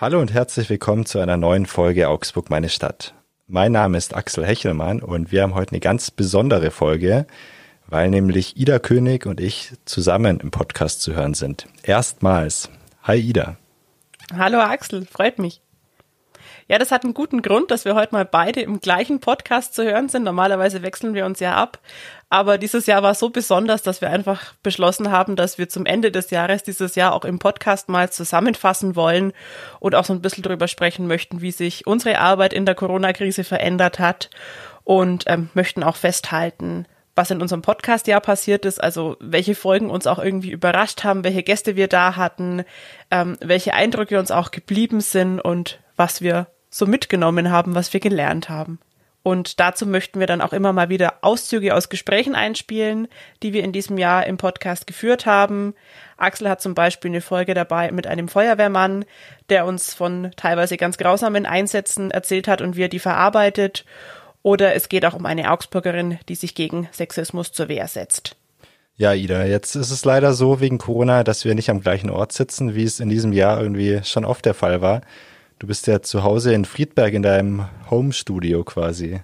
Hallo und herzlich willkommen zu einer neuen Folge Augsburg meine Stadt. Mein Name ist Axel Hechelmann und wir haben heute eine ganz besondere Folge, weil nämlich Ida König und ich zusammen im Podcast zu hören sind. Erstmals. Hi Ida. Hallo Axel, freut mich. Ja, das hat einen guten Grund, dass wir heute mal beide im gleichen Podcast zu hören sind. Normalerweise wechseln wir uns ja ab. Aber dieses Jahr war so besonders, dass wir einfach beschlossen haben, dass wir zum Ende des Jahres dieses Jahr auch im Podcast mal zusammenfassen wollen und auch so ein bisschen darüber sprechen möchten, wie sich unsere Arbeit in der Corona-Krise verändert hat und ähm, möchten auch festhalten, was in unserem Podcast-Jahr passiert ist, also welche Folgen uns auch irgendwie überrascht haben, welche Gäste wir da hatten, ähm, welche Eindrücke uns auch geblieben sind und was wir so mitgenommen haben, was wir gelernt haben. Und dazu möchten wir dann auch immer mal wieder Auszüge aus Gesprächen einspielen, die wir in diesem Jahr im Podcast geführt haben. Axel hat zum Beispiel eine Folge dabei mit einem Feuerwehrmann, der uns von teilweise ganz grausamen Einsätzen erzählt hat und wie er die verarbeitet. Oder es geht auch um eine Augsburgerin, die sich gegen Sexismus zur Wehr setzt. Ja, Ida, jetzt ist es leider so wegen Corona, dass wir nicht am gleichen Ort sitzen, wie es in diesem Jahr irgendwie schon oft der Fall war. Du bist ja zu Hause in Friedberg in deinem Home-Studio quasi.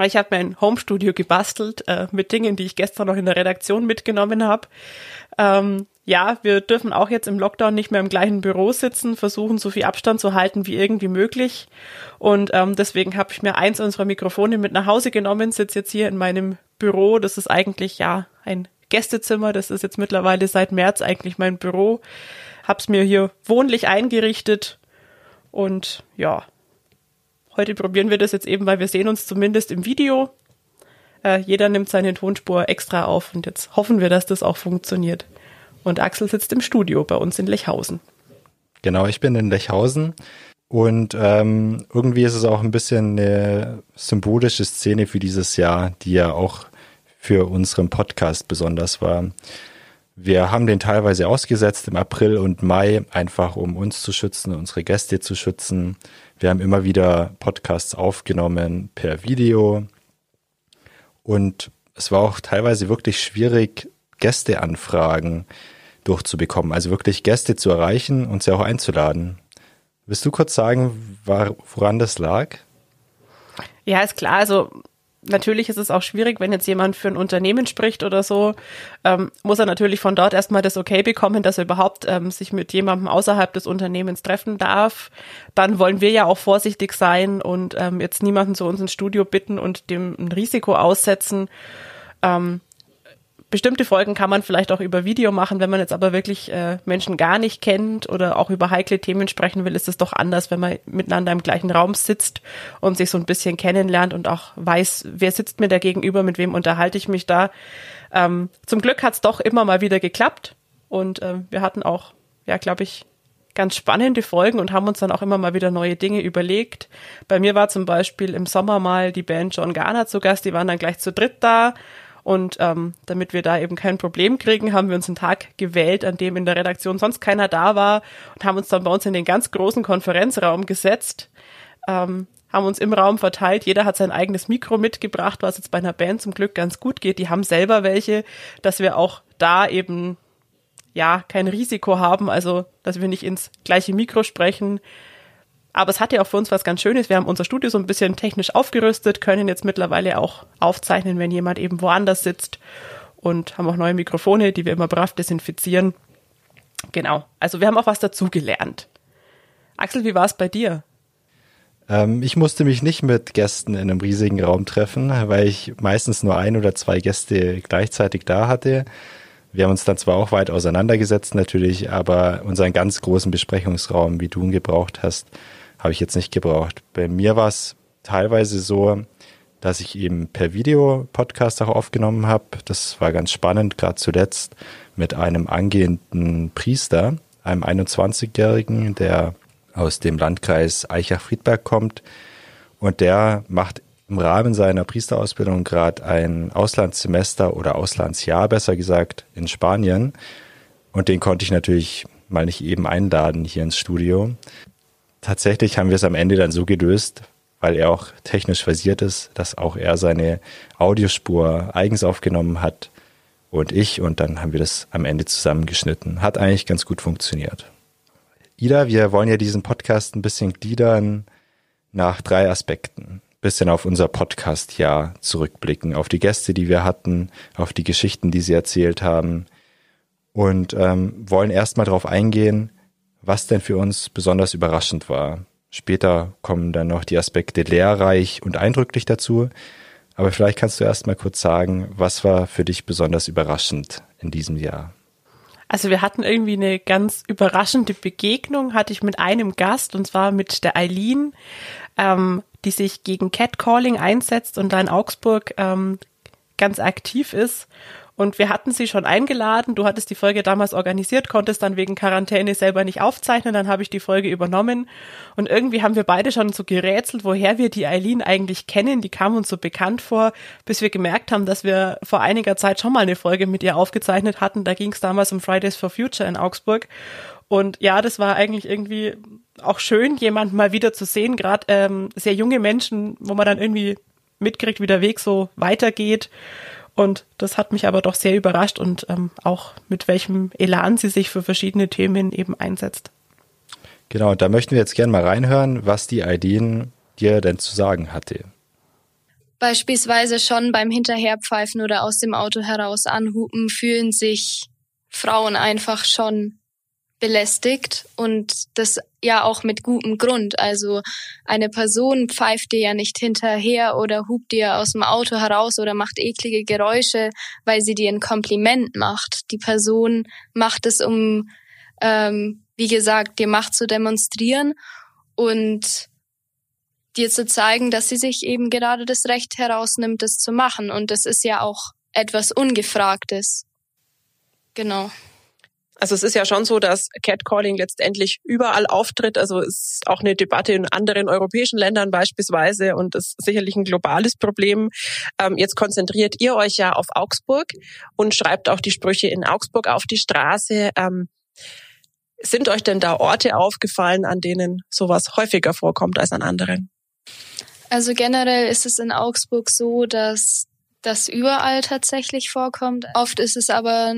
Ich habe mein Home-Studio gebastelt äh, mit Dingen, die ich gestern noch in der Redaktion mitgenommen habe. Ähm, ja, wir dürfen auch jetzt im Lockdown nicht mehr im gleichen Büro sitzen, versuchen so viel Abstand zu halten wie irgendwie möglich. Und ähm, deswegen habe ich mir eins unserer Mikrofone mit nach Hause genommen, sitze jetzt hier in meinem Büro. Das ist eigentlich ja ein Gästezimmer. Das ist jetzt mittlerweile seit März eigentlich mein Büro. Hab's mir hier wohnlich eingerichtet und ja, heute probieren wir das jetzt eben, weil wir sehen uns zumindest im Video. Äh, jeder nimmt seine Tonspur extra auf und jetzt hoffen wir, dass das auch funktioniert. Und Axel sitzt im Studio bei uns in Lechhausen. Genau, ich bin in Lechhausen und ähm, irgendwie ist es auch ein bisschen eine symbolische Szene für dieses Jahr, die ja auch für unseren Podcast besonders war. Wir haben den teilweise ausgesetzt im April und Mai, einfach um uns zu schützen, unsere Gäste zu schützen. Wir haben immer wieder Podcasts aufgenommen per Video. Und es war auch teilweise wirklich schwierig, Gästeanfragen durchzubekommen. Also wirklich Gäste zu erreichen und sie auch einzuladen. Willst du kurz sagen, woran das lag? Ja, ist klar. Also natürlich ist es auch schwierig, wenn jetzt jemand für ein Unternehmen spricht oder so, ähm, muss er natürlich von dort erstmal das Okay bekommen, dass er überhaupt ähm, sich mit jemandem außerhalb des Unternehmens treffen darf. Dann wollen wir ja auch vorsichtig sein und ähm, jetzt niemanden zu uns ins Studio bitten und dem ein Risiko aussetzen. Ähm, bestimmte Folgen kann man vielleicht auch über Video machen, wenn man jetzt aber wirklich äh, Menschen gar nicht kennt oder auch über heikle Themen sprechen will, ist es doch anders, wenn man miteinander im gleichen Raum sitzt und sich so ein bisschen kennenlernt und auch weiß, wer sitzt mir da gegenüber, mit wem unterhalte ich mich da. Ähm, zum Glück hat es doch immer mal wieder geklappt und äh, wir hatten auch, ja, glaube ich, ganz spannende Folgen und haben uns dann auch immer mal wieder neue Dinge überlegt. Bei mir war zum Beispiel im Sommer mal die Band John Garner zu Gast, die waren dann gleich zu dritt da und ähm, damit wir da eben kein Problem kriegen, haben wir uns einen Tag gewählt, an dem in der Redaktion sonst keiner da war und haben uns dann bei uns in den ganz großen Konferenzraum gesetzt, ähm, haben uns im Raum verteilt. Jeder hat sein eigenes Mikro mitgebracht, was jetzt bei einer Band zum Glück ganz gut geht. Die haben selber welche, dass wir auch da eben ja kein Risiko haben, also dass wir nicht ins gleiche Mikro sprechen, aber es hat ja auch für uns was ganz Schönes. Wir haben unser Studio so ein bisschen technisch aufgerüstet, können jetzt mittlerweile auch aufzeichnen, wenn jemand eben woanders sitzt und haben auch neue Mikrofone, die wir immer brav desinfizieren. Genau. Also wir haben auch was dazugelernt. Axel, wie war es bei dir? Ähm, ich musste mich nicht mit Gästen in einem riesigen Raum treffen, weil ich meistens nur ein oder zwei Gäste gleichzeitig da hatte. Wir haben uns dann zwar auch weit auseinandergesetzt natürlich, aber unseren ganz großen Besprechungsraum, wie du ihn gebraucht hast, habe ich jetzt nicht gebraucht. Bei mir war es teilweise so, dass ich eben per Video Podcast auch aufgenommen habe. Das war ganz spannend, gerade zuletzt mit einem angehenden Priester, einem 21-Jährigen, der aus dem Landkreis Eichach-Friedberg kommt. Und der macht im Rahmen seiner Priesterausbildung gerade ein Auslandssemester oder Auslandsjahr, besser gesagt, in Spanien. Und den konnte ich natürlich mal nicht eben einladen hier ins Studio tatsächlich haben wir es am Ende dann so gelöst, weil er auch technisch versiert ist, dass auch er seine Audiospur eigens aufgenommen hat und ich und dann haben wir das am Ende zusammengeschnitten. Hat eigentlich ganz gut funktioniert. Ida, wir wollen ja diesen Podcast ein bisschen gliedern nach drei Aspekten. Bisschen auf unser Podcast-Jahr zurückblicken, auf die Gäste, die wir hatten, auf die Geschichten, die sie erzählt haben und ähm, wollen erstmal darauf eingehen, was denn für uns besonders überraschend war. Später kommen dann noch die Aspekte lehrreich und eindrücklich dazu. Aber vielleicht kannst du erst mal kurz sagen, was war für dich besonders überraschend in diesem Jahr? Also wir hatten irgendwie eine ganz überraschende Begegnung, hatte ich mit einem Gast und zwar mit der Eileen, ähm, die sich gegen Catcalling einsetzt und da in Augsburg ähm, ganz aktiv ist. Und wir hatten sie schon eingeladen. Du hattest die Folge damals organisiert, konntest dann wegen Quarantäne selber nicht aufzeichnen. Dann habe ich die Folge übernommen. Und irgendwie haben wir beide schon so gerätselt, woher wir die Eileen eigentlich kennen. Die kam uns so bekannt vor, bis wir gemerkt haben, dass wir vor einiger Zeit schon mal eine Folge mit ihr aufgezeichnet hatten. Da ging es damals um Fridays for Future in Augsburg. Und ja, das war eigentlich irgendwie auch schön, jemanden mal wieder zu sehen, gerade ähm, sehr junge Menschen, wo man dann irgendwie mitkriegt, wie der Weg so weitergeht. Und das hat mich aber doch sehr überrascht und ähm, auch mit welchem Elan sie sich für verschiedene Themen eben einsetzt. Genau, da möchten wir jetzt gerne mal reinhören, was die Aideen dir denn zu sagen hatte. Beispielsweise schon beim Hinterherpfeifen oder aus dem Auto heraus anhupen fühlen sich Frauen einfach schon belästigt und das ja auch mit gutem Grund. Also eine Person pfeift dir ja nicht hinterher oder hupt dir aus dem Auto heraus oder macht eklige Geräusche, weil sie dir ein Kompliment macht. Die Person macht es, um, ähm, wie gesagt, dir Macht zu demonstrieren und dir zu zeigen, dass sie sich eben gerade das Recht herausnimmt, das zu machen. Und das ist ja auch etwas Ungefragtes. Genau. Also es ist ja schon so, dass Catcalling letztendlich überall auftritt. Also es ist auch eine Debatte in anderen europäischen Ländern beispielsweise und ist sicherlich ein globales Problem. Ähm, jetzt konzentriert ihr euch ja auf Augsburg und schreibt auch die Sprüche in Augsburg auf die Straße. Ähm, sind euch denn da Orte aufgefallen, an denen sowas häufiger vorkommt als an anderen? Also generell ist es in Augsburg so, dass das überall tatsächlich vorkommt. Oft ist es aber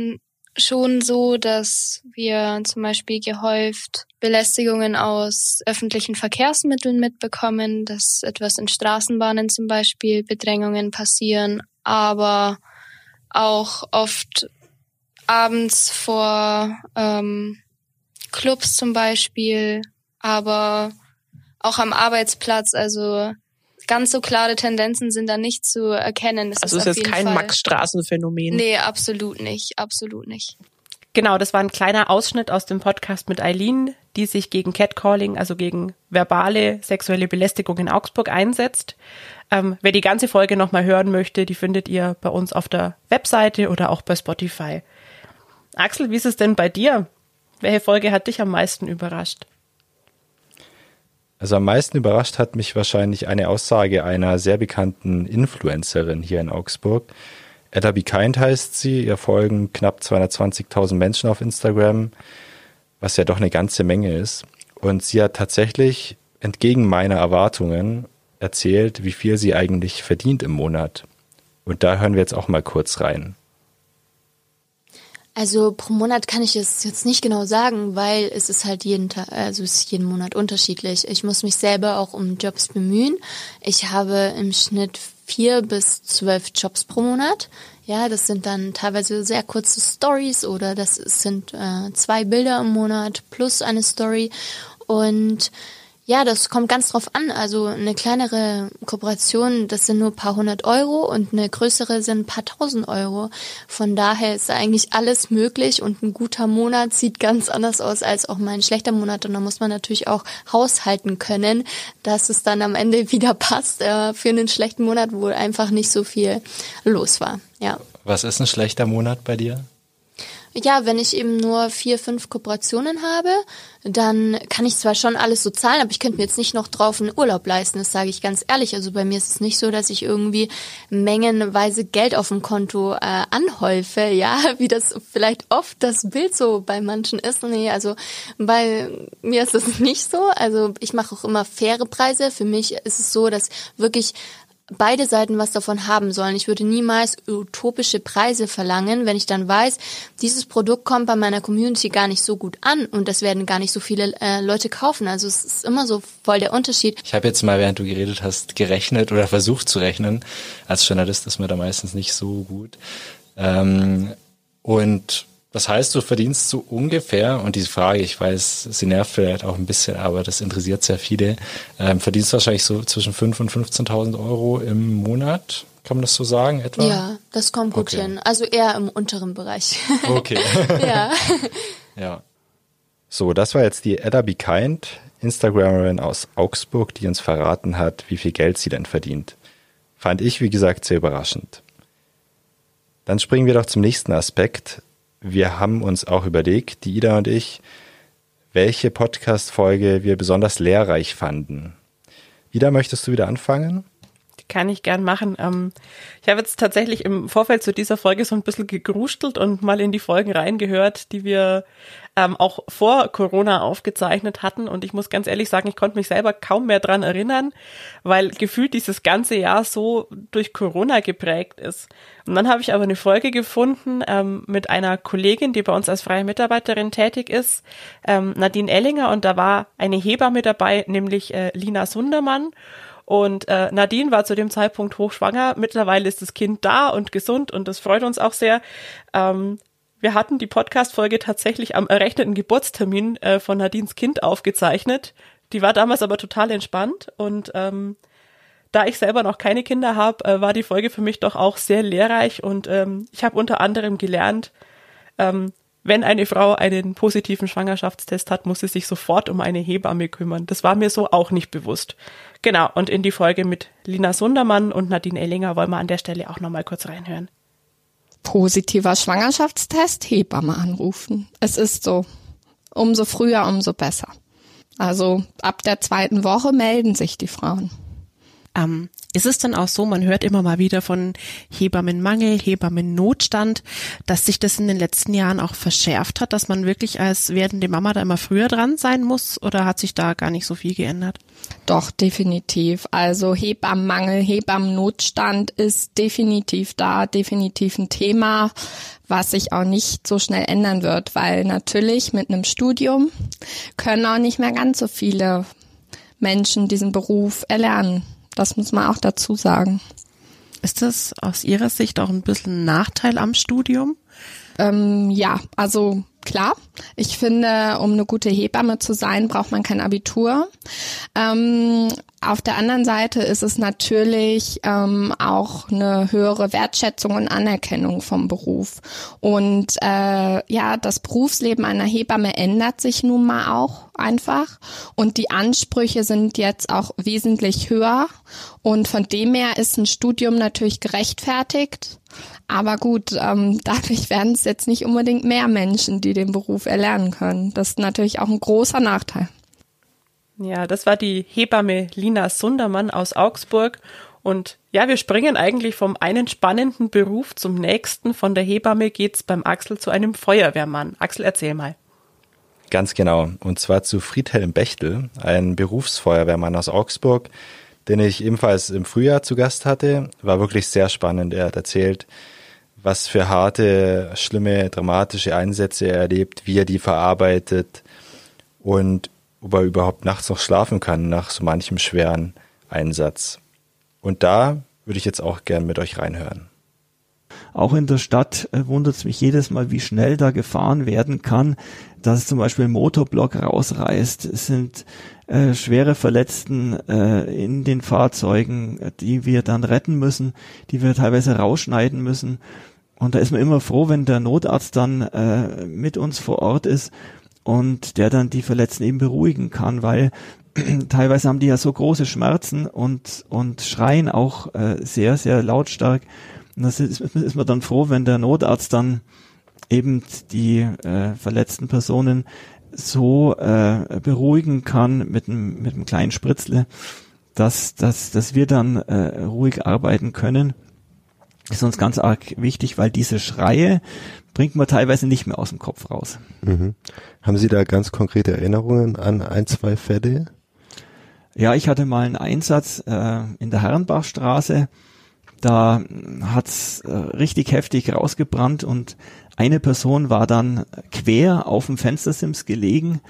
schon so, dass wir zum Beispiel gehäuft Belästigungen aus öffentlichen Verkehrsmitteln mitbekommen, dass etwas in Straßenbahnen zum Beispiel Bedrängungen passieren, aber auch oft abends vor ähm, Clubs zum Beispiel, aber auch am Arbeitsplatz, also ganz so klare Tendenzen sind da nicht zu erkennen. Das also ist, ist jetzt kein Max-Straßen-Phänomen. Nee, absolut nicht, absolut nicht. Genau, das war ein kleiner Ausschnitt aus dem Podcast mit Eileen, die sich gegen Catcalling, also gegen verbale sexuelle Belästigung in Augsburg einsetzt. Ähm, wer die ganze Folge nochmal hören möchte, die findet ihr bei uns auf der Webseite oder auch bei Spotify. Axel, wie ist es denn bei dir? Welche Folge hat dich am meisten überrascht? Also am meisten überrascht hat mich wahrscheinlich eine Aussage einer sehr bekannten Influencerin hier in Augsburg. Edda Be Kind heißt sie, ihr folgen knapp 220.000 Menschen auf Instagram, was ja doch eine ganze Menge ist. Und sie hat tatsächlich entgegen meiner Erwartungen erzählt, wie viel sie eigentlich verdient im Monat. Und da hören wir jetzt auch mal kurz rein. Also pro Monat kann ich es jetzt nicht genau sagen, weil es ist halt jeden Tag, also es ist jeden Monat unterschiedlich. Ich muss mich selber auch um Jobs bemühen. Ich habe im Schnitt vier bis zwölf Jobs pro Monat. Ja, das sind dann teilweise sehr kurze Stories oder das sind äh, zwei Bilder im Monat plus eine Story und ja, das kommt ganz drauf an. Also eine kleinere Kooperation, das sind nur ein paar hundert Euro und eine größere sind ein paar tausend Euro. Von daher ist eigentlich alles möglich und ein guter Monat sieht ganz anders aus als auch mal ein schlechter Monat. Und da muss man natürlich auch haushalten können, dass es dann am Ende wieder passt äh, für einen schlechten Monat, wo einfach nicht so viel los war. Ja. Was ist ein schlechter Monat bei dir? Ja, wenn ich eben nur vier, fünf Kooperationen habe, dann kann ich zwar schon alles so zahlen, aber ich könnte mir jetzt nicht noch drauf einen Urlaub leisten, das sage ich ganz ehrlich. Also bei mir ist es nicht so, dass ich irgendwie mengenweise Geld auf dem Konto äh, anhäufe, ja, wie das vielleicht oft das Bild so bei manchen ist. Nee, also bei mir ist es nicht so. Also ich mache auch immer faire Preise. Für mich ist es so, dass wirklich beide Seiten was davon haben sollen. Ich würde niemals utopische Preise verlangen, wenn ich dann weiß, dieses Produkt kommt bei meiner Community gar nicht so gut an und das werden gar nicht so viele äh, Leute kaufen. Also es ist immer so voll der Unterschied. Ich habe jetzt mal, während du geredet hast, gerechnet oder versucht zu rechnen. Als Journalist ist man da meistens nicht so gut. Ähm, und das heißt, du verdienst so ungefähr, und diese Frage, ich weiß, sie nervt vielleicht auch ein bisschen, aber das interessiert sehr viele, ähm, verdienst wahrscheinlich so zwischen 5.000 und 15.000 Euro im Monat, kann man das so sagen etwa? Ja, das kommt gut okay. hin. Also eher im unteren Bereich. Okay. ja. ja. So, das war jetzt die Ada Be Kind, Instagramerin aus Augsburg, die uns verraten hat, wie viel Geld sie denn verdient. Fand ich, wie gesagt, sehr überraschend. Dann springen wir doch zum nächsten Aspekt, wir haben uns auch überlegt, die Ida und ich, welche Podcast-Folge wir besonders lehrreich fanden. Ida, möchtest du wieder anfangen? Kann ich gern machen. Ähm, ich habe jetzt tatsächlich im Vorfeld zu dieser Folge so ein bisschen gegrustelt und mal in die Folgen reingehört, die wir ähm, auch vor Corona aufgezeichnet hatten. Und ich muss ganz ehrlich sagen, ich konnte mich selber kaum mehr dran erinnern, weil gefühlt dieses ganze Jahr so durch Corona geprägt ist. Und dann habe ich aber eine Folge gefunden ähm, mit einer Kollegin, die bei uns als freie Mitarbeiterin tätig ist, ähm, Nadine Ellinger, und da war eine Hebamme dabei, nämlich äh, Lina Sundermann. Und äh, Nadine war zu dem Zeitpunkt hochschwanger. Mittlerweile ist das Kind da und gesund und das freut uns auch sehr. Ähm, wir hatten die Podcast-Folge tatsächlich am errechneten Geburtstermin äh, von Nadines Kind aufgezeichnet. Die war damals aber total entspannt und ähm, da ich selber noch keine Kinder habe, äh, war die Folge für mich doch auch sehr lehrreich und ähm, ich habe unter anderem gelernt, ähm, wenn eine Frau einen positiven Schwangerschaftstest hat, muss sie sich sofort um eine Hebamme kümmern. Das war mir so auch nicht bewusst. Genau, und in die Folge mit Lina Sundermann und Nadine Ellinger wollen wir an der Stelle auch nochmal kurz reinhören. Positiver Schwangerschaftstest, Hebamme anrufen. Es ist so. Umso früher, umso besser. Also ab der zweiten Woche melden sich die Frauen. Ähm, ist es dann auch so, man hört immer mal wieder von Hebammenmangel, Hebammennotstand, dass sich das in den letzten Jahren auch verschärft hat, dass man wirklich als werdende Mama da immer früher dran sein muss oder hat sich da gar nicht so viel geändert? Doch, definitiv. Also Hebammenmangel, Hebammennotstand ist definitiv da, definitiv ein Thema, was sich auch nicht so schnell ändern wird, weil natürlich mit einem Studium können auch nicht mehr ganz so viele Menschen diesen Beruf erlernen. Das muss man auch dazu sagen. Ist das aus Ihrer Sicht auch ein bisschen ein Nachteil am Studium? Ähm, ja, also klar. Ich finde, um eine gute Hebamme zu sein, braucht man kein Abitur. Ähm, auf der anderen Seite ist es natürlich ähm, auch eine höhere Wertschätzung und Anerkennung vom Beruf. Und äh, ja, das Berufsleben einer Hebamme ändert sich nun mal auch einfach. Und die Ansprüche sind jetzt auch wesentlich höher. Und von dem her ist ein Studium natürlich gerechtfertigt. Aber gut, ähm, dadurch werden es jetzt nicht unbedingt mehr Menschen, die den Beruf erlernen können. Das ist natürlich auch ein großer Nachteil. Ja, das war die Hebamme Lina Sundermann aus Augsburg. Und ja, wir springen eigentlich vom einen spannenden Beruf zum nächsten. Von der Hebamme geht's beim Axel zu einem Feuerwehrmann. Axel, erzähl mal. Ganz genau. Und zwar zu Friedhelm Bechtel, ein Berufsfeuerwehrmann aus Augsburg, den ich ebenfalls im Frühjahr zu Gast hatte. War wirklich sehr spannend. Er hat erzählt, was für harte, schlimme, dramatische Einsätze er erlebt, wie er die verarbeitet und ob er überhaupt nachts noch schlafen kann nach so manchem schweren Einsatz. Und da würde ich jetzt auch gern mit euch reinhören. Auch in der Stadt äh, wundert es mich jedes Mal, wie schnell da gefahren werden kann, dass zum Beispiel ein Motorblock rausreißt. Es sind äh, schwere Verletzten äh, in den Fahrzeugen, die wir dann retten müssen, die wir teilweise rausschneiden müssen. Und da ist man immer froh, wenn der Notarzt dann äh, mit uns vor Ort ist und der dann die Verletzten eben beruhigen kann, weil teilweise haben die ja so große Schmerzen und, und schreien auch äh, sehr, sehr lautstark. Und das ist, ist man dann froh, wenn der Notarzt dann eben die äh, verletzten Personen so äh, beruhigen kann mit einem, mit einem kleinen Spritzle, dass, dass, dass wir dann äh, ruhig arbeiten können. Ist uns ganz arg wichtig, weil diese Schreie, bringt man teilweise nicht mehr aus dem Kopf raus. Mhm. Haben Sie da ganz konkrete Erinnerungen an ein, zwei Fälle? Ja, ich hatte mal einen Einsatz äh, in der Herrenbachstraße. Da hat's äh, richtig heftig rausgebrannt und eine Person war dann quer auf dem Fenstersims gelegen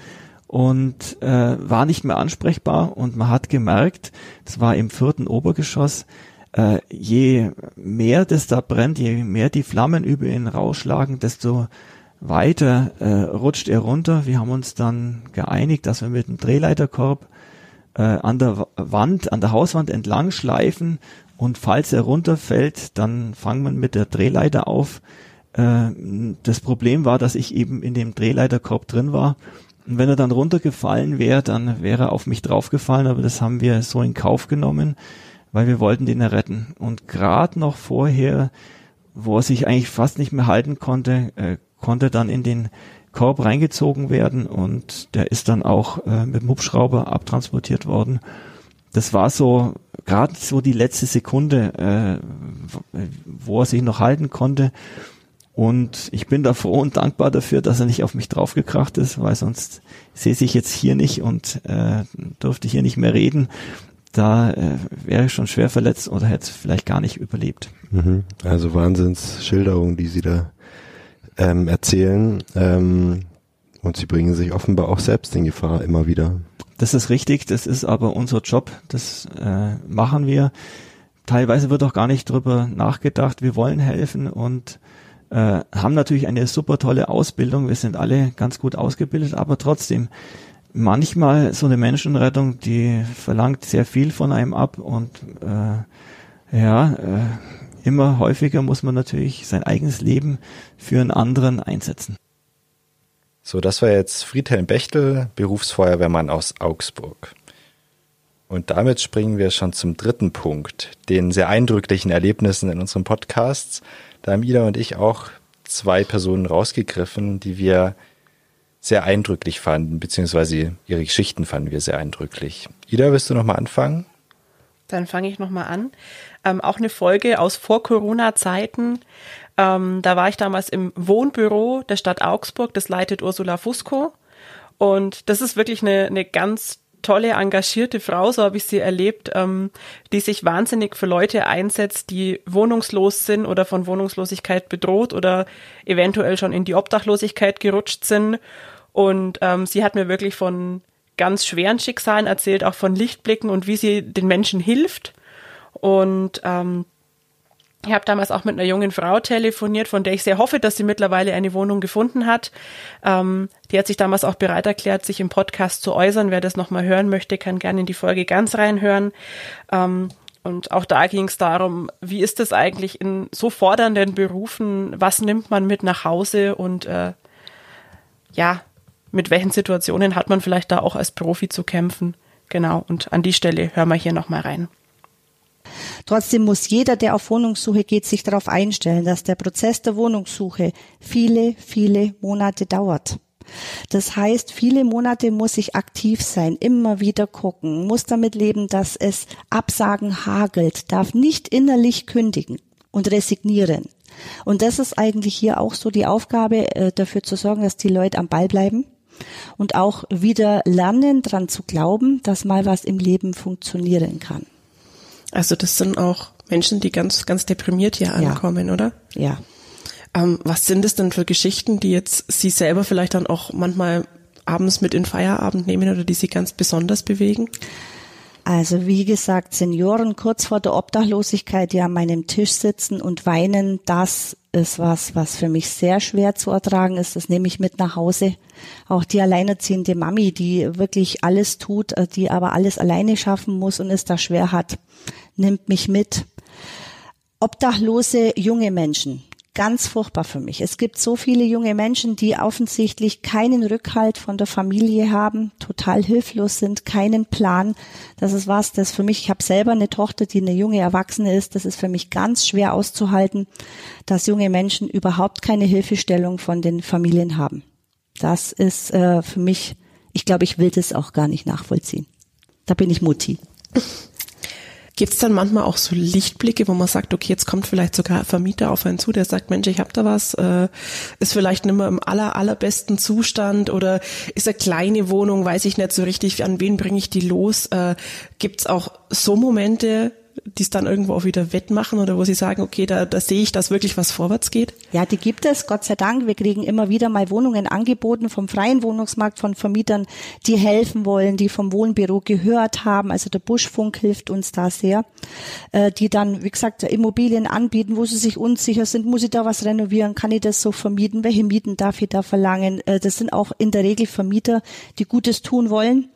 und äh, war nicht mehr ansprechbar und man hat gemerkt, das war im vierten Obergeschoss, äh, je mehr das da brennt, je mehr die Flammen über ihn rausschlagen, desto weiter äh, rutscht er runter. Wir haben uns dann geeinigt, dass wir mit dem Drehleiterkorb äh, an der Wand, an der Hauswand entlang schleifen und falls er runterfällt, dann fangen wir mit der Drehleiter auf. Äh, das Problem war, dass ich eben in dem Drehleiterkorb drin war. Und wenn er dann runtergefallen wäre, dann wäre er auf mich draufgefallen, aber das haben wir so in Kauf genommen, weil wir wollten den retten. Und gerade noch vorher, wo er sich eigentlich fast nicht mehr halten konnte, äh, konnte dann in den Korb reingezogen werden und der ist dann auch äh, mit dem Hubschrauber abtransportiert worden das war so gerade so die letzte Sekunde, äh, wo er sich noch halten konnte. Und ich bin da froh und dankbar dafür, dass er nicht auf mich draufgekracht ist, weil sonst sehe ich jetzt hier nicht und äh, dürfte hier nicht mehr reden. Da äh, wäre ich schon schwer verletzt oder hätte es vielleicht gar nicht überlebt. Mhm. Also Wahnsinnsschilderungen, die Sie da ähm, erzählen. Ähm, und Sie bringen sich offenbar auch selbst in Gefahr immer wieder. Das ist richtig, das ist aber unser Job, das äh, machen wir. Teilweise wird auch gar nicht drüber nachgedacht, wir wollen helfen und äh, haben natürlich eine super tolle Ausbildung, wir sind alle ganz gut ausgebildet, aber trotzdem, manchmal so eine Menschenrettung, die verlangt sehr viel von einem ab und äh, ja, äh, immer häufiger muss man natürlich sein eigenes Leben für einen anderen einsetzen. So, das war jetzt Friedhelm Bechtel, Berufsfeuerwehrmann aus Augsburg. Und damit springen wir schon zum dritten Punkt, den sehr eindrücklichen Erlebnissen in unserem Podcast. Da haben Ida und ich auch zwei Personen rausgegriffen, die wir sehr eindrücklich fanden, beziehungsweise ihre Geschichten fanden wir sehr eindrücklich. Ida, willst du nochmal anfangen? Dann fange ich nochmal an. Ähm, auch eine Folge aus Vor-Corona-Zeiten. Ähm, da war ich damals im Wohnbüro der Stadt Augsburg, das leitet Ursula Fusco. Und das ist wirklich eine, eine ganz tolle, engagierte Frau, so habe ich sie erlebt, ähm, die sich wahnsinnig für Leute einsetzt, die wohnungslos sind oder von Wohnungslosigkeit bedroht oder eventuell schon in die Obdachlosigkeit gerutscht sind. Und ähm, sie hat mir wirklich von ganz schweren Schicksalen erzählt, auch von Lichtblicken und wie sie den Menschen hilft. Und ähm, ich habe damals auch mit einer jungen Frau telefoniert, von der ich sehr hoffe, dass sie mittlerweile eine Wohnung gefunden hat. Ähm, die hat sich damals auch bereit erklärt, sich im Podcast zu äußern. Wer das nochmal hören möchte, kann gerne in die Folge ganz reinhören. Ähm, und auch da ging es darum, wie ist es eigentlich in so fordernden Berufen, was nimmt man mit nach Hause und äh, ja, mit welchen Situationen hat man vielleicht da auch als Profi zu kämpfen. Genau, und an die Stelle hören wir hier nochmal rein. Trotzdem muss jeder, der auf Wohnungssuche geht, sich darauf einstellen, dass der Prozess der Wohnungssuche viele, viele Monate dauert. Das heißt, viele Monate muss ich aktiv sein, immer wieder gucken, muss damit leben, dass es Absagen hagelt, darf nicht innerlich kündigen und resignieren. Und das ist eigentlich hier auch so die Aufgabe, äh, dafür zu sorgen, dass die Leute am Ball bleiben und auch wieder lernen, dran zu glauben, dass mal was im Leben funktionieren kann. Also das sind auch Menschen, die ganz, ganz deprimiert hier ankommen, ja. oder? Ja. Ähm, was sind es denn für Geschichten, die jetzt Sie selber vielleicht dann auch manchmal abends mit in Feierabend nehmen oder die Sie ganz besonders bewegen? Also wie gesagt, Senioren kurz vor der Obdachlosigkeit, die an meinem Tisch sitzen und weinen, das ist was, was für mich sehr schwer zu ertragen ist. Das nehme ich mit nach Hause. Auch die alleinerziehende Mami, die wirklich alles tut, äh, die aber alles alleine schaffen muss und es da schwer hat, nimmt mich mit. Obdachlose junge Menschen, ganz furchtbar für mich. Es gibt so viele junge Menschen, die offensichtlich keinen Rückhalt von der Familie haben, total hilflos sind, keinen Plan. Das ist was, das für mich, ich habe selber eine Tochter, die eine junge Erwachsene ist, das ist für mich ganz schwer auszuhalten, dass junge Menschen überhaupt keine Hilfestellung von den Familien haben. Das ist äh, für mich, ich glaube, ich will das auch gar nicht nachvollziehen. Da bin ich Mutti. Gibt es dann manchmal auch so Lichtblicke, wo man sagt, okay, jetzt kommt vielleicht sogar Vermieter auf einen zu, der sagt, Mensch, ich habe da was, äh, ist vielleicht nicht mehr im aller, allerbesten Zustand oder ist eine kleine Wohnung, weiß ich nicht so richtig, an wen bringe ich die los. Äh, Gibt es auch so Momente, die es dann irgendwo auch wieder wettmachen oder wo sie sagen, okay, da, da sehe ich, dass wirklich was vorwärts geht? Ja, die gibt es, Gott sei Dank. Wir kriegen immer wieder mal Wohnungen angeboten vom freien Wohnungsmarkt, von Vermietern, die helfen wollen, die vom Wohnbüro gehört haben. Also der Buschfunk hilft uns da sehr, äh, die dann, wie gesagt, Immobilien anbieten, wo sie sich unsicher sind, muss ich da was renovieren, kann ich das so vermieten, welche Mieten darf ich da verlangen? Äh, das sind auch in der Regel Vermieter, die Gutes tun wollen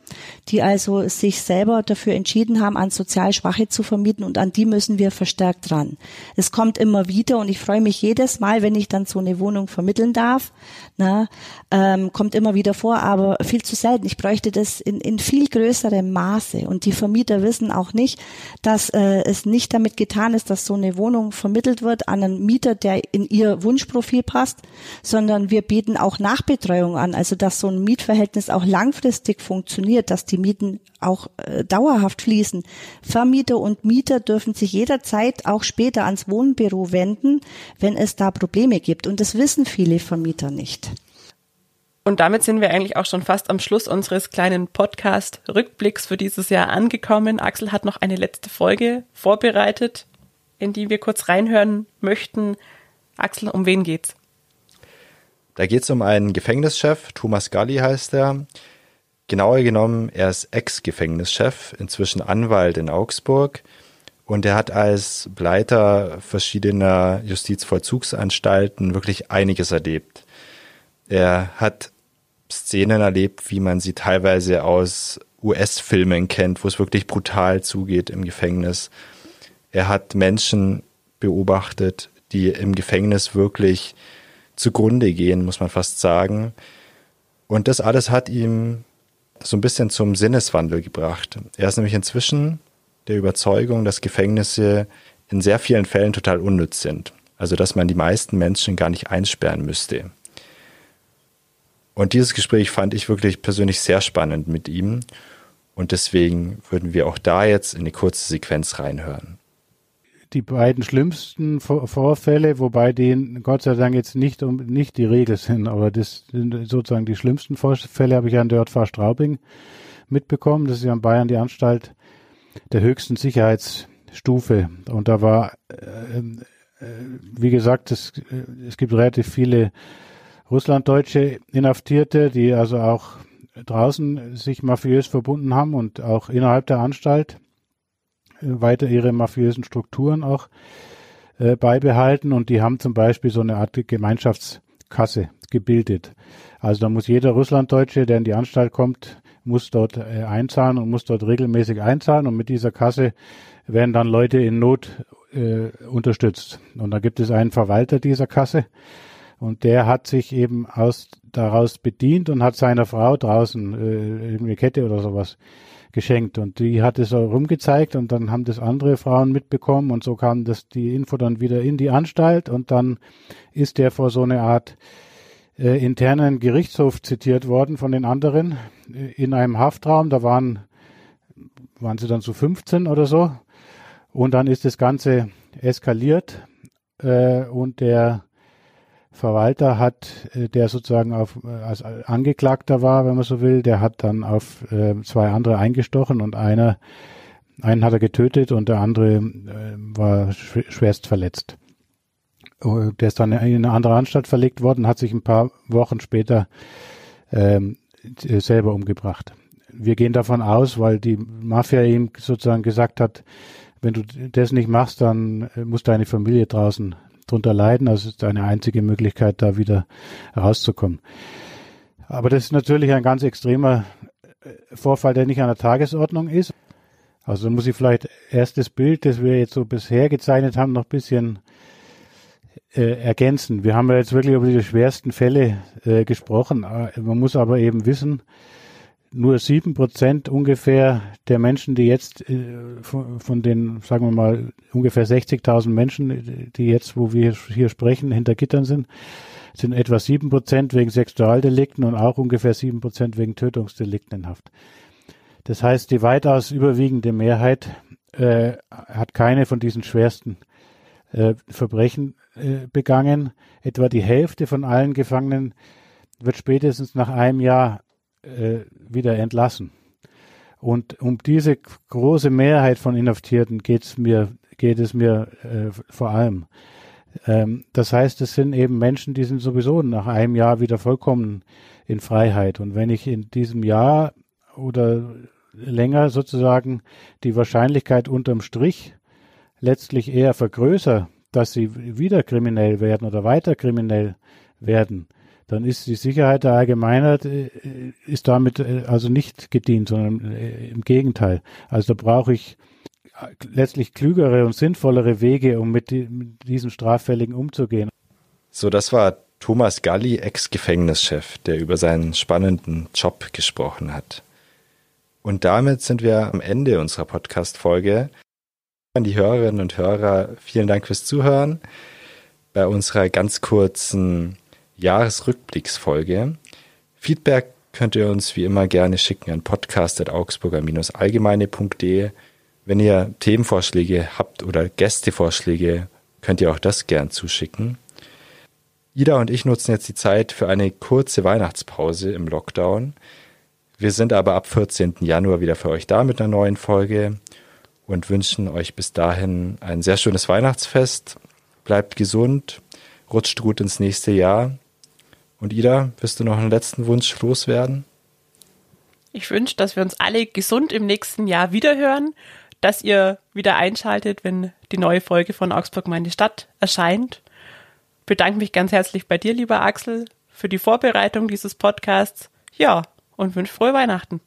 die also sich selber dafür entschieden haben, an sozial Schwache zu vermieten und an die müssen wir verstärkt dran. Es kommt immer wieder und ich freue mich jedes Mal, wenn ich dann so eine Wohnung vermitteln darf. Na, ähm, kommt immer wieder vor, aber viel zu selten. Ich bräuchte das in, in viel größerem Maße und die Vermieter wissen auch nicht, dass äh, es nicht damit getan ist, dass so eine Wohnung vermittelt wird an einen Mieter, der in ihr Wunschprofil passt, sondern wir bieten auch Nachbetreuung an, also dass so ein Mietverhältnis auch langfristig funktioniert, dass die Mieten auch äh, dauerhaft fließen. Vermieter und Mieter dürfen sich jederzeit auch später ans Wohnbüro wenden, wenn es da Probleme gibt. Und das wissen viele Vermieter nicht. Und damit sind wir eigentlich auch schon fast am Schluss unseres kleinen Podcast-Rückblicks für dieses Jahr angekommen. Axel hat noch eine letzte Folge vorbereitet, in die wir kurz reinhören möchten. Axel, um wen geht's? Da geht es um einen Gefängnischef, Thomas Galli heißt er, Genauer genommen, er ist Ex-Gefängnischef, inzwischen Anwalt in Augsburg und er hat als Leiter verschiedener Justizvollzugsanstalten wirklich einiges erlebt. Er hat Szenen erlebt, wie man sie teilweise aus US-Filmen kennt, wo es wirklich brutal zugeht im Gefängnis. Er hat Menschen beobachtet, die im Gefängnis wirklich zugrunde gehen, muss man fast sagen. Und das alles hat ihm so ein bisschen zum Sinneswandel gebracht. Er ist nämlich inzwischen der Überzeugung, dass Gefängnisse in sehr vielen Fällen total unnütz sind. Also dass man die meisten Menschen gar nicht einsperren müsste. Und dieses Gespräch fand ich wirklich persönlich sehr spannend mit ihm. Und deswegen würden wir auch da jetzt in eine kurze Sequenz reinhören die beiden schlimmsten Vorfälle, wobei die Gott sei Dank jetzt nicht um nicht die Regel sind, aber das sind sozusagen die schlimmsten Vorfälle habe ich an der JV Straubing mitbekommen. Das ist ja in Bayern die Anstalt der höchsten Sicherheitsstufe. Und da war, äh, äh, wie gesagt, es, äh, es gibt relativ viele russlanddeutsche Inhaftierte, die also auch draußen sich mafiös verbunden haben und auch innerhalb der Anstalt weiter ihre mafiösen Strukturen auch äh, beibehalten und die haben zum Beispiel so eine Art Gemeinschaftskasse gebildet. Also da muss jeder Russlanddeutsche, der in die Anstalt kommt, muss dort äh, einzahlen und muss dort regelmäßig einzahlen und mit dieser Kasse werden dann Leute in Not äh, unterstützt. Und da gibt es einen Verwalter dieser Kasse und der hat sich eben aus daraus bedient und hat seiner Frau draußen äh, eine Kette oder sowas geschenkt. Und die hat es rumgezeigt und dann haben das andere Frauen mitbekommen und so kam das die Info dann wieder in die Anstalt und dann ist der vor so eine Art äh, internen Gerichtshof zitiert worden von den anderen äh, in einem Haftraum, da waren waren sie dann so 15 oder so. Und dann ist das Ganze eskaliert äh, und der Verwalter hat, äh, der sozusagen auf, äh, als Angeklagter war, wenn man so will, der hat dann auf äh, zwei andere eingestochen und einer, einen hat er getötet und der andere war schwerst verletzt. Oh, der ist dann in eine andere Anstalt verlegt worden, hat sich ein paar Wochen später ähm, selber umgebracht. Wir gehen davon aus, weil die Mafia ihm sozusagen gesagt hat, wenn du das nicht machst, dann muss deine Familie draußen drunter leiden. Also ist eine einzige Möglichkeit, da wieder rauszukommen. Aber das ist natürlich ein ganz extremer äh, Vorfall, der nicht an der Tagesordnung ist. Also muss ich vielleicht erst das Bild, das wir jetzt so bisher gezeichnet haben, noch ein bisschen äh, ergänzen. Wir haben ja jetzt wirklich über die schwersten Fälle äh, gesprochen. Äh, man muss aber eben wissen, nur sieben Prozent ungefähr der Menschen, die jetzt äh, von, den, sagen wir mal, ungefähr 60.000 Menschen, die jetzt, wo wir hier sprechen, hinter Gittern sind, sind etwa sieben Prozent wegen Sexualdelikten und auch ungefähr sieben Prozent wegen Tötungsdelikten in Haft. Das heißt, die weitaus überwiegende Mehrheit äh, hat keine von diesen schwersten äh, Verbrechen äh, begangen. Etwa die Hälfte von allen Gefangenen wird spätestens nach einem Jahr äh, wieder entlassen. Und um diese große Mehrheit von Inhaftierten geht's mir, geht es mir äh, vor allem. Ähm, das heißt, es sind eben Menschen, die sind sowieso nach einem Jahr wieder vollkommen in Freiheit. Und wenn ich in diesem Jahr oder länger sozusagen die Wahrscheinlichkeit unterm Strich letztlich eher vergrößere, dass sie wieder kriminell werden oder weiter kriminell werden, dann ist die Sicherheit der Allgemeinheit äh, ist damit äh, also nicht gedient, sondern äh, im Gegenteil. Also da brauche ich letztlich klügere und sinnvollere Wege, um mit diesen Straffälligen umzugehen. So, das war Thomas Galli, Ex-Gefängnischef, der über seinen spannenden Job gesprochen hat. Und damit sind wir am Ende unserer Podcast-Folge. An die Hörerinnen und Hörer, vielen Dank fürs Zuhören bei unserer ganz kurzen Jahresrückblicksfolge. Feedback könnt ihr uns wie immer gerne schicken an podcast.augsburger-allgemeine.de. Wenn ihr Themenvorschläge habt oder Gästevorschläge, könnt ihr auch das gern zuschicken. Ida und ich nutzen jetzt die Zeit für eine kurze Weihnachtspause im Lockdown. Wir sind aber ab 14. Januar wieder für euch da mit einer neuen Folge und wünschen euch bis dahin ein sehr schönes Weihnachtsfest. Bleibt gesund, rutscht gut ins nächste Jahr und Ida, wirst du noch einen letzten Wunsch loswerden? Ich wünsche, dass wir uns alle gesund im nächsten Jahr wiederhören, dass ihr wieder einschaltet, wenn die neue Folge von Augsburg meine Stadt erscheint. Ich bedanke mich ganz herzlich bei dir, lieber Axel, für die Vorbereitung dieses Podcasts. Ja, und wünsche frohe Weihnachten.